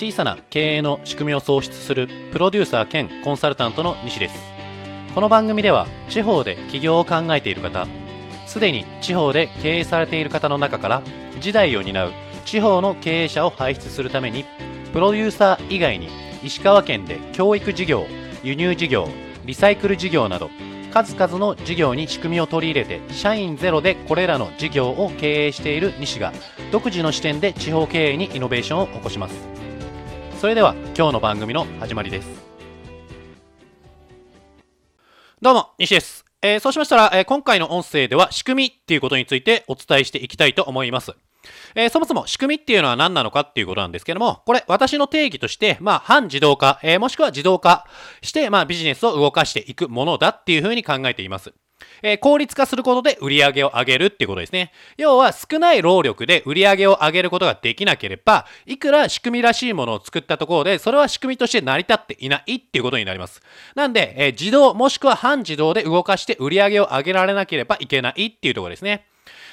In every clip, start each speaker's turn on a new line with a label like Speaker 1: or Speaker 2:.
Speaker 1: 小さな経営の仕組みを創出するプロデューサー兼コンサルタントの西ですこの番組では地方で起業を考えている方すでに地方で経営されている方の中から時代を担う地方の経営者を輩出するためにプロデューサー以外に石川県で教育事業輸入事業リサイクル事業など数々の事業に仕組みを取り入れて社員ゼロでこれらの事業を経営している西が独自の視点で地方経営にイノベーションを起こします。それでは今日の番組の始まりです。どうも西です、えーそうしましたら、えー今回の音声では仕組みっていうことについてお伝えしていきたいと思います。えーそもそも仕組みっていうのは何なのかっていうことなんですけども、これ私の定義として、まあ反自動化、えもしくは自動化して、まあビジネスを動かしていくものだっていうふうに考えています。えー効率化することで売り上げを上げるっていうことですね。要は少ない労力で売り上げを上げることができなければ、いくら仕組みらしいものを作ったところで、それは仕組みとして成り立っていないっていうことになります。なんで、えー自動もしくは半自動で動かして売り上げを上げられなければいけないっていうところですね。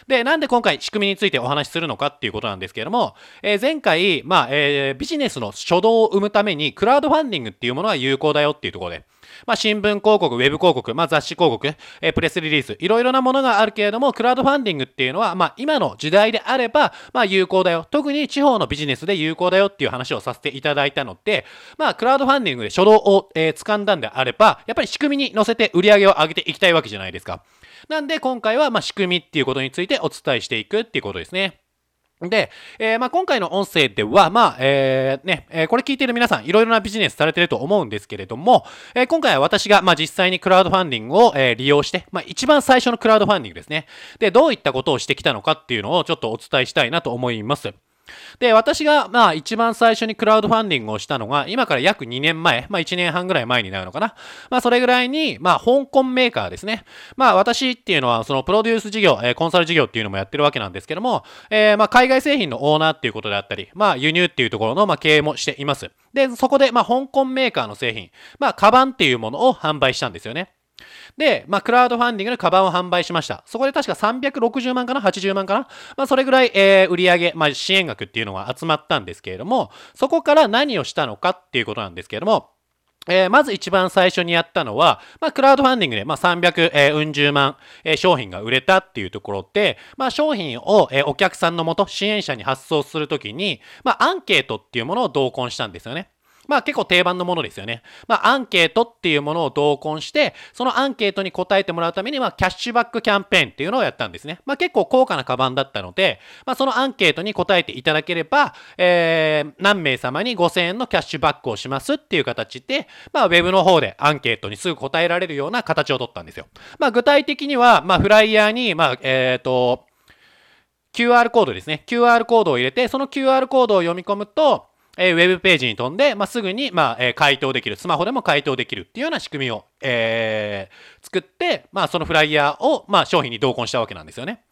Speaker 1: で、なんで今回仕組みについてお話しするのかっていうことなんですけれども、えー前回、まあ、えービジネスの初動を生むために、クラウドファンディングっていうものが有効だよっていうところで、まあ、新聞広告、ウェブ広告、まあ、雑誌広告、えープレスリリース、いろいろなものがあるけれども、クラウドファンディングっていうのは、まあ、今の時代であれば、まあ、有効だよ。特に地方のビジネスで有効だよっていう話をさせていただいたので、まあ、クラウドファンディングで初動を、えー掴んだんであれば、やっぱり仕組みに乗せて売り上げを上げていきたいわけじゃないですか。なんで、今回は、まあ、仕組みっていうことについてお伝えしていくっていうことですね。で、えーまあ、今回の音声では、まあ、えね、えーこれ聞いている皆さん、いろいろなビジネスされてると思うんですけれども、え今回は私が、まあ、実際にクラウドファンディングを、え利用して、まあ、一番最初のクラウドファンディングですね。で、どういったことをしてきたのかっていうのをちょっとお伝えしたいなと思います。で、私が、まあ、一番最初にクラウドファンディングをしたのが、今から約2年前、まあ、1年半ぐらい前になるのかな。まあ、それぐらいに、まあ、香港メーカーですね。まあ、私っていうのは、そのプロデュース事業、えコンサル事業っていうのもやってるわけなんですけども、えーまあ、海外製品のオーナーっていうことであったり、まあ、輸入っていうところの、まあ、経営もしています。で、そこで、まあ、香港メーカーの製品、まあ、カバンっていうものを販売したんですよね。で、まあ、クラウドファンディングでカバンを販売しました。そこで確か360万かな ?80 万かな？まあ、それぐらい、えー売り上げ、まあ、支援額っていうのが集まったんですけれども、そこから何をしたのかっていうことなんですけれども、えーまず一番最初にやったのは、まあ、クラウドファンディングで、まあ、300、えー、うん十万、えー商品が売れたっていうところで、まあ、商品を、えーお客さんのもと、支援者に発送するときに、まあ、アンケートっていうものを同梱したんですよね。まあ結構定番のものですよね。まあアンケートっていうものを同梱して、そのアンケートに答えてもらうために、まあキャッシュバックキャンペーンっていうのをやったんですね。まあ結構高価なカバンだったので、まあそのアンケートに答えていただければ、えー、何名様に5000円のキャッシュバックをしますっていう形で、まあウェブの方でアンケートにすぐ答えられるような形を取ったんですよ。まあ具体的には、まあフライヤーに、まあえっ、と、QR コードですね。QR コードを入れて、その QR コードを読み込むと、えーウェブページに飛んで、まあ、すぐに、まあえー回答できる、スマホでも回答できるっていうような仕組みを、えー作って、まあ、そのフライヤーを、まあ、商品に同梱したわけなんですよね。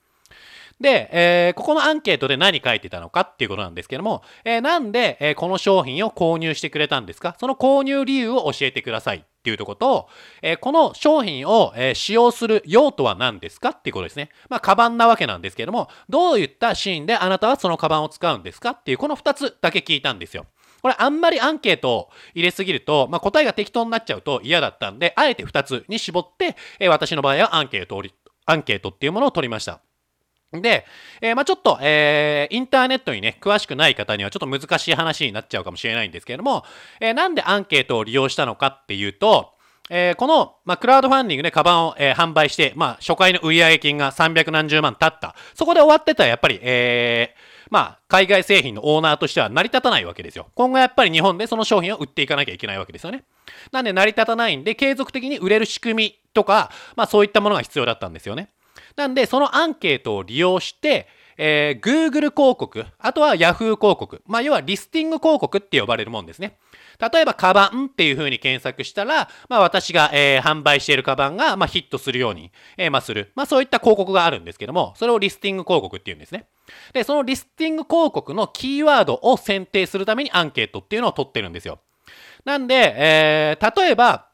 Speaker 1: で、えーここのアンケートで何書いてたのかっていうことなんですけども、えーなんで、えーこの商品を購入してくれたんですか？その購入理由を教えてくださいっていうとこと、えーこの商品を、えー使用する用途は何ですかっていうことですね。まあ、カバンなわけなんですけども、どういったシーンであなたはそのカバンを使うんですかっていう、この2つだけ聞いたんですよ。これあんまりアンケートを入れすぎると、まあ、答えが適当になっちゃうと嫌だったんで、あえて2つに絞って、えー私の場合はアンケートをり、アンケートっていうものを取りました。で、えーまあちょっと、えーインターネットにね、詳しくない方にはちょっと難しい話になっちゃうかもしれないんですけれども、えーなんでアンケートを利用したのかっていうと、えーこの、まあ、クラウドファンディングでカバンを、えー販売して、まあ、初回の売上金が300何十万経った。そこで終わってたらやっぱり、えーまあ、海外製品のオーナーとしては成り立たないわけですよ。今後やっぱり日本でその商品を売っていかなきゃいけないわけですよね。なんで成り立たないんで、継続的に売れる仕組みとか、まあそういったものが必要だったんですよね。なんで、そのアンケートを利用して、えー Google 広告、あとは Yahoo 広告、まあ要はリスティング広告って呼ばれるもんですね。例えば、カバンっていう風に検索したら、まあ私が、えー販売しているカバンが、まあヒットするように、えーまあする。まあそういった広告があるんですけども、それをリスティング広告っていうんですね。で、そのリスティング広告のキーワードを選定するためにアンケートっていうのを取ってるんですよ。なんで、えー例えば、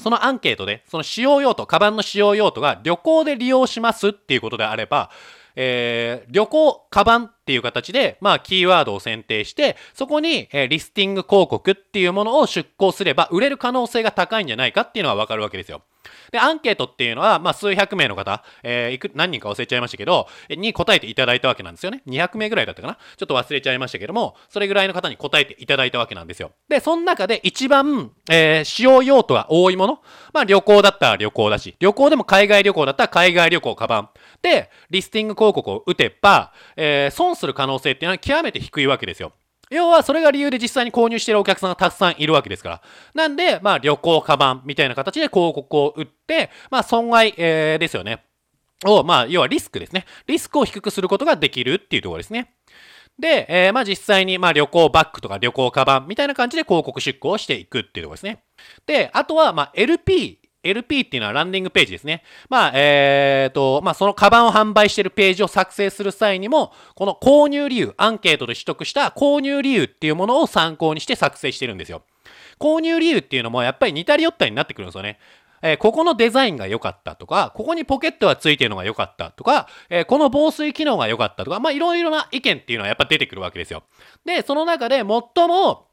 Speaker 1: そのアンケートで、その使用用途、カバンの使用用途が旅行で利用しますっていうことであれば、えー、旅行、カバンっていう形で、まあ、キーワードを選定して、そこに、えー、リスティング広告っていうものを出稿すれば、売れる可能性が高いんじゃないかっていうのはわかるわけですよ。で、アンケートっていうのは、まあ、数百名の方、えー、いく、何人か忘れちゃいましたけど、に答えていただいたわけなんですよね。200名ぐらいだったかなちょっと忘れちゃいましたけども、それぐらいの方に答えていただいたわけなんですよ。で、その中で一番、えー、使用用途が多いもの、まあ、旅行だったら旅行だし、旅行でも海外旅行だったら海外旅行、カバン。で、リスティング広告を打てば、えー、損する可能性っていうのは極めて低いわけですよ。要はそれが理由で実際に購入しているお客さんがたくさんいるわけですから。なんで、まあ旅行、カバンみたいな形で広告を売って、まあ損害、えー、ですよね。を、まあ要はリスクですね。リスクを低くすることができるっていうところですね。で、えー、まあ実際にまあ旅行バッグとか旅行カバンみたいな感じで広告出稿をしていくっていうところですね。で、あとはまあ LP LP っていうのはランディングページですね。まあ、えーと、まあ、そのカバンを販売してるページを作成する際にも、この購入理由、アンケートで取得した購入理由っていうものを参考にして作成してるんですよ。購入理由っていうのもやっぱり似たり寄ったりになってくるんですよね。えー、ここのデザインが良かったとか、ここにポケットがついてるのが良かったとか、えー、この防水機能が良かったとか、まあいろいろな意見っていうのはやっぱ出てくるわけですよ。で、その中で最も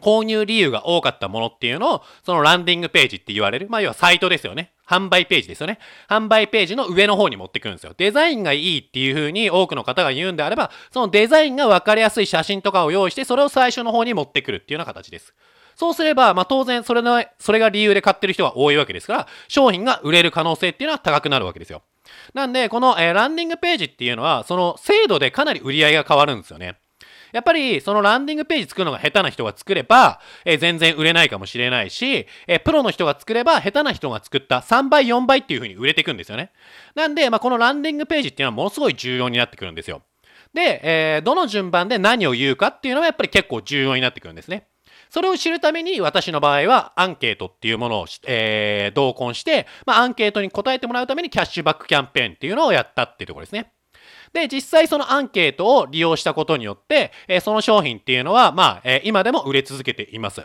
Speaker 1: 購入理由が多かったものっていうのを、そのランディングページって言われる、まあ要はサイトですよね。販売ページですよね。販売ページの上の方に持ってくるんですよ。デザインがいいっていう風に多くの方が言うんであれば、そのデザインが分かりやすい写真とかを用意して、それを最初の方に持ってくるっていうような形です。そうすれば、まあ当然それの、それが理由で買ってる人が多いわけですから、商品が売れる可能性っていうのは高くなるわけですよ。なんで、この、えー、ランディングページっていうのは、その精度でかなり売り上げが変わるんですよね。やっぱりそのランディングページ作るのが下手な人が作れば、えー、全然売れないかもしれないし、えー、プロの人が作れば下手な人が作った3倍4倍っていう風に売れていくんですよね。なんで、まあ、このランディングページっていうのはものすごい重要になってくるんですよ。で、えー、どの順番で何を言うかっていうのはやっぱり結構重要になってくるんですね。それを知るために私の場合はアンケートっていうものを、えー、同梱して、まあ、アンケートに答えてもらうためにキャッシュバックキャンペーンっていうのをやったっていうところですね。で、実際そのアンケートを利用したことによって、えー、その商品っていうのは、まあ、えー、今でも売れ続けています。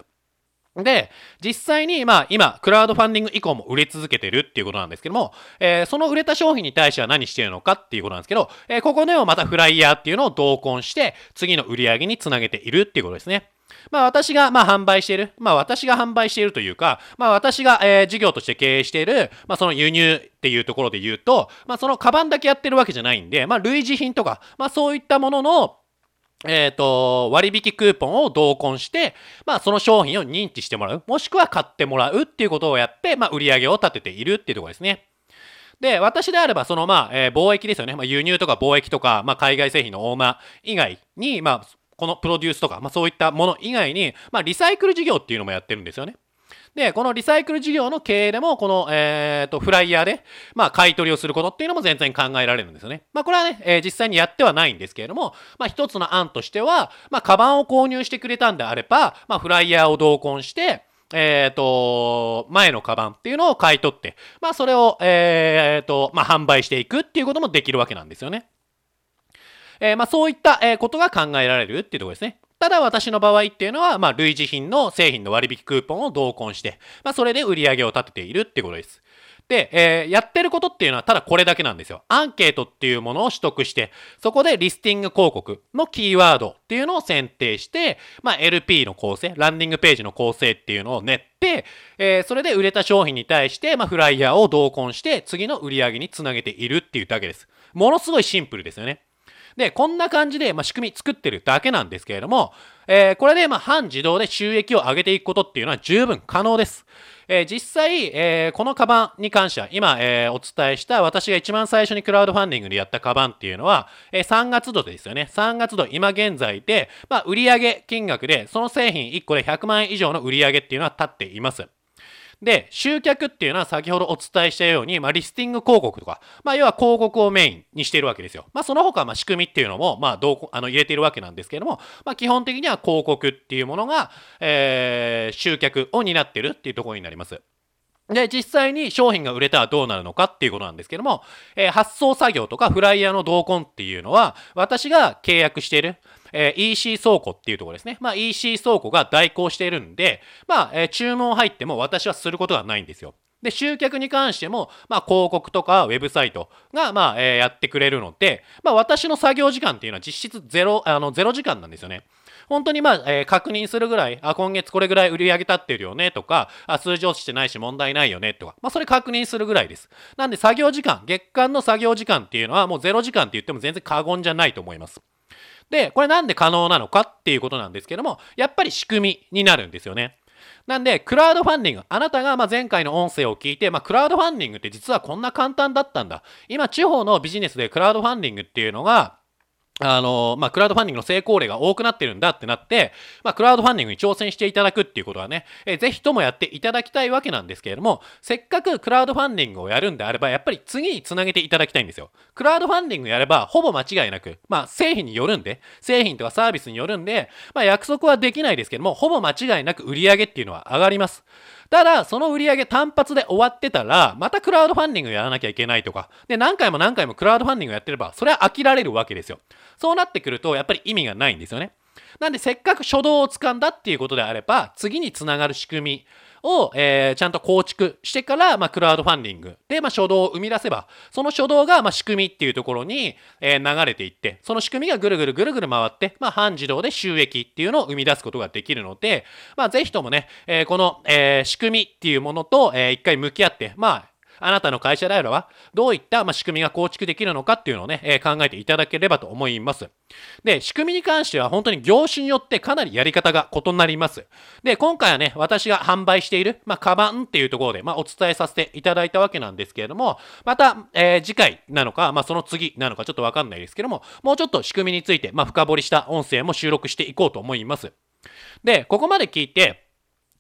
Speaker 1: で、実際に、まあ、今、クラウドファンディング以降も売れ続けてるっていうことなんですけども、えー、その売れた商品に対しては何してるのかっていうことなんですけど、えー、ここでもまたフライヤーっていうのを同梱して、次の売り上げにつなげているっていうことですね。まあ私がまあ販売している、まあ私が販売しているというか、まあ私が、えー、事業として経営している、まあその輸入っていうところで言うと、まあそのカバンだけやってるわけじゃないんで、まあ類似品とか、まあそういったものの、えっ、ー、と、割引クーポンを同梱して、まあその商品を認知してもらう、もしくは買ってもらうっていうことをやって、まあ売り上げを立てているっていうところですね。で、私であれば、そのまあ、えー、貿易ですよね。まあ、輸入とか貿易とか、まあ、海外製品の大間以外に、まあ、このプロデュースとか、まあ、そういったもの以外に、まあ、リサイクル事業っていうのもやってるんですよね。で、このリサイクル事業の経営でも、この、えっ、ー、と、フライヤーで、まあ、買い取りをすることっていうのも全然考えられるんですよね。まあ、これはね、えー、実際にやってはないんですけれども、まあ、一つの案としては、まあ、カバンを購入してくれたんであれば、まあ、フライヤーを同梱して、えっ、ー、と、前のカバンっていうのを買い取って、まあ、それを、えっ、ー、と、まあ、販売していくっていうこともできるわけなんですよね。えー、まあ、そういった、えことが考えられるっていうところですね。ただ私の場合っていうのは、まあ、類似品の製品の割引クーポンを同梱して、まあ、それで売り上げを立てているってことです。で、えー、やってることっていうのはただこれだけなんですよ。アンケートっていうものを取得して、そこでリスティング広告のキーワードっていうのを選定して、まあ、LP の構成、ランディングページの構成っていうのを練って、えー、それで売れた商品に対して、まあ、フライヤーを同梱して、次の売り上げにつなげているっていうだけです。ものすごいシンプルですよね。で、こんな感じで、まあ、仕組み作ってるだけなんですけれども、えー、これで、まあ、半自動で収益を上げていくことっていうのは十分可能です。えー、実際、えー、このカバンに関しては、今、えー、お伝えした私が一番最初にクラウドファンディングでやったカバンっていうのは、え、3月度ですよね。3月度、今現在で、まあ、売上金額で、その製品1個で100万円以上の売上っていうのは立っています。で、集客っていうのは先ほどお伝えしたように、まあ、リスティング広告とか、まあ、要は広告をメインにしているわけですよ。まあ、その他、まあ、仕組みっていうのも、まあ、どう、あの、入れているわけなんですけれども、ま、基本的には広告っていうものが、えー、集客を担ってるっていうところになります。で、実際に商品が売れたらどうなるのかっていうことなんですけども、えー、発送作業とかフライヤーの同梱っていうのは、私が契約している、えー、EC 倉庫っていうところですね。まあ EC 倉庫が代行しているんで、まあ、えー、注文入っても私はすることがないんですよ。で、集客に関しても、まあ、広告とかウェブサイトが、まあ、えー、やってくれるので、まあ、私の作業時間っていうのは実質ゼロ、あの、ゼロ時間なんですよね。本当にまあ、えー、確認するぐらい、あ、今月これぐらい売り上げ立ってるよねとか、あ、数字落ちてないし問題ないよねとか、まあ、それ確認するぐらいです。なんで作業時間、月間の作業時間っていうのはもうゼロ時間って言っても全然過言じゃないと思います。で、これなんで可能なのかっていうことなんですけども、やっぱり仕組みになるんですよね。なんで、クラウドファンディング、あなたがま前回の音声を聞いて、まあ、クラウドファンディングって実はこんな簡単だったんだ。今、地方のビジネスでクラウドファンディングっていうのが、あの、まあ、クラウドファンディングの成功例が多くなってるんだってなって、まあ、クラウドファンディングに挑戦していただくっていうことはね、えー、ぜひともやっていただきたいわけなんですけれども、せっかくクラウドファンディングをやるんであれば、やっぱり次につなげていただきたいんですよ。クラウドファンディングやれば、ほぼ間違いなく、まあ、製品によるんで、製品とかサービスによるんで、まあ、約束はできないですけども、ほぼ間違いなく売り上げっていうのは上がります。ただ、その売り上げ単発で終わってたら、またクラウドファンディングやらなきゃいけないとか、で、何回も何回もクラウドファンディングやってれば、それは飽きられるわけですよ。そうなってくると、やっぱり意味がないんですよね。なんで、せっかく初動をつかんだっていうことであれば、次につながる仕組みを、えー、ちゃんと構築してから、まあ、クラウドファンディングで、まあ、初動を生み出せば、その初動が、まあ、仕組みっていうところに、えー、流れていって、その仕組みがぐるぐるぐるぐる回って、まあ、半自動で収益っていうのを生み出すことができるので、まあ、ぜひともね、えー、この、えー、仕組みっていうものと、えー、一回向き合って、まあ、あなたの会社であれば、どういった、ま仕組みが構築できるのかっていうのをね、え考えていただければと思います。で、仕組みに関しては本当に業種によってかなりやり方が異なります。で、今回はね、私が販売している、まあ、カバンっていうところで、まあ、お伝えさせていただいたわけなんですけれども、また、えー、次回なのか、まあ、その次なのかちょっとわかんないですけども、もうちょっと仕組みについて、まあ、深掘りした音声も収録していこうと思います。で、ここまで聞いて、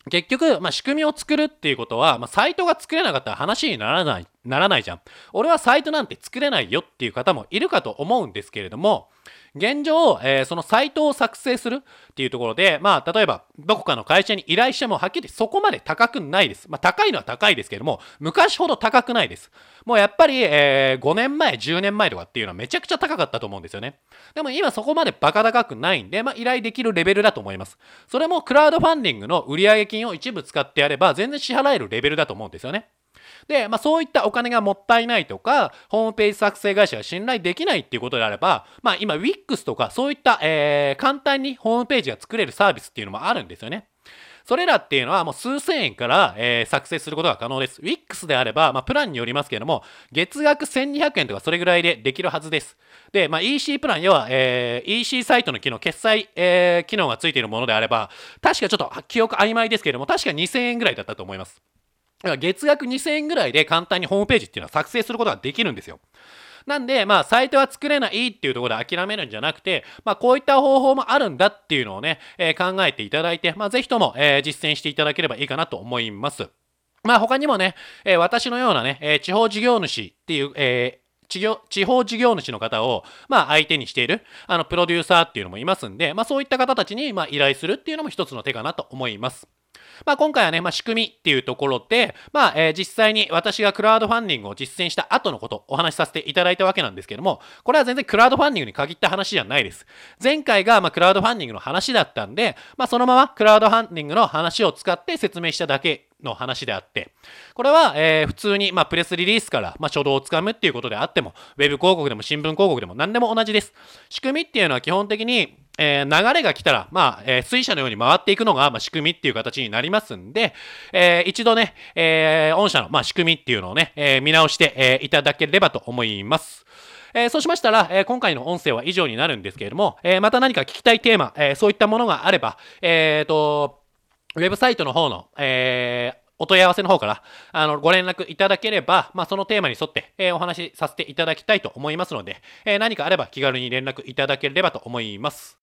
Speaker 1: 結局、まあ、仕組みを作るっていうことは、まあ、サイトが作れなかったら話にならない、ならないじゃん。俺はサイトなんて作れないよっていう方もいるかと思うんですけれども、現状、えー、そのサイトを作成するっていうところで、まあ、例えば、どこかの会社に依頼しても、はっきりそこまで高くないです。まあ、高いのは高いですけども、昔ほど高くないです。もうやっぱり、えー、5年前、10年前とかっていうのはめちゃくちゃ高かったと思うんですよね。でも今そこまでバカ高くないんで、まあ、依頼できるレベルだと思います。それもクラウドファンディングの売上金を一部使ってやれば、全然支払えるレベルだと思うんですよね。で、まあ、そういったお金がもったいないとか、ホームページ作成会社が信頼できないっていうことであれば、まあ、今 Wix とかそういった、えー、簡単にホームページが作れるサービスっていうのもあるんですよね。それらっていうのはもう数千円から、えー、作成することが可能です。Wix であれば、まあ、プランによりますけれども、月額1200円とかそれぐらいでできるはずです。で、まあ、EC プラン、要は、えー、EC サイトの機能、決済、えー、機能がついているものであれば、確かちょっと記憶曖昧ですけれども、確か2000円ぐらいだったと思います。月額2000円ぐらいで簡単にホームページっていうのは作成することができるんですよ。なんで、まあ、サイトは作れないっていうところで諦めるんじゃなくて、まあ、こういった方法もあるんだっていうのをね、えー、考えていただいて、まあ、ぜひとも、えー、実践していただければいいかなと思います。まあ、他にもね、えー、私のようなね、え地方事業主っていう、え地業地方事業主の方を、まあ、相手にしている、あの、プロデューサーっていうのもいますんで、まあ、そういった方たちに、まあ、依頼するっていうのも一つの手かなと思います。まあ、今回はね、まあ、仕組みっていうところで、まあ、えー、実際に私がクラウドファンディングを実践した後のことをお話しさせていただいたわけなんですけども、これは全然クラウドファンディングに限った話じゃないです。前回が、ま、クラウドファンディングの話だったんで、まあ、そのままクラウドファンディングの話を使って説明しただけの話であって、これは、えー、普通に、まあ、プレスリリースから、まあ、初動をつかむっていうことであっても、ウェブ広告でも新聞広告でも何でも同じです。仕組みっていうのは基本的に、えー、流れが来たら、まあ、えー、水車のように回っていくのが、まあ、仕組みっていう形になりますんで、えー、一度ね、えー、御社の、まあ、仕組みっていうのをね、えー、見直して、えー、いただければと思います。えー、そうしましたら、えー、今回の音声は以上になるんですけれども、えー、また何か聞きたいテーマ、えー、そういったものがあれば、えーと、ウェブサイトの方の、えー、お問い合わせの方から、あの、ご連絡いただければ、まあ、そのテーマに沿って、えー、お話しさせていただきたいと思いますので、えー、何かあれば気軽に連絡いただければと思います。